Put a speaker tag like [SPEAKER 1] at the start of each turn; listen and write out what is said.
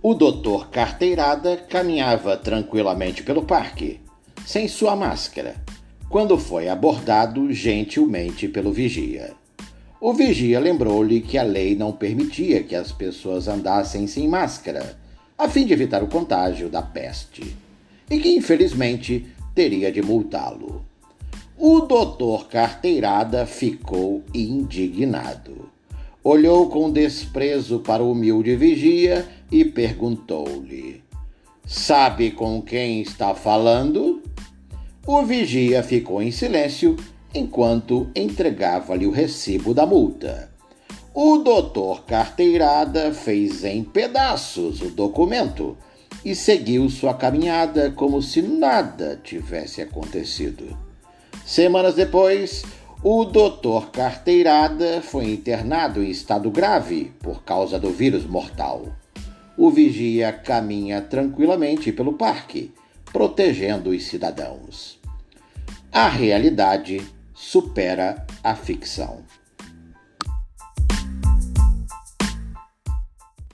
[SPEAKER 1] O doutor Carteirada caminhava tranquilamente pelo parque, sem sua máscara, quando foi abordado gentilmente pelo vigia. O vigia lembrou-lhe que a lei não permitia que as pessoas andassem sem máscara, a fim de evitar o contágio da peste, e que infelizmente teria de multá-lo. O doutor Carteirada ficou indignado. Olhou com desprezo para o humilde vigia e perguntou-lhe: Sabe com quem está falando? O vigia ficou em silêncio enquanto entregava-lhe o recibo da multa. O doutor Carteirada fez em pedaços o documento e seguiu sua caminhada como se nada tivesse acontecido. Semanas depois, o doutor Carteirada foi internado em estado grave por causa do vírus mortal. O vigia caminha tranquilamente pelo parque, protegendo os cidadãos. A realidade supera a ficção.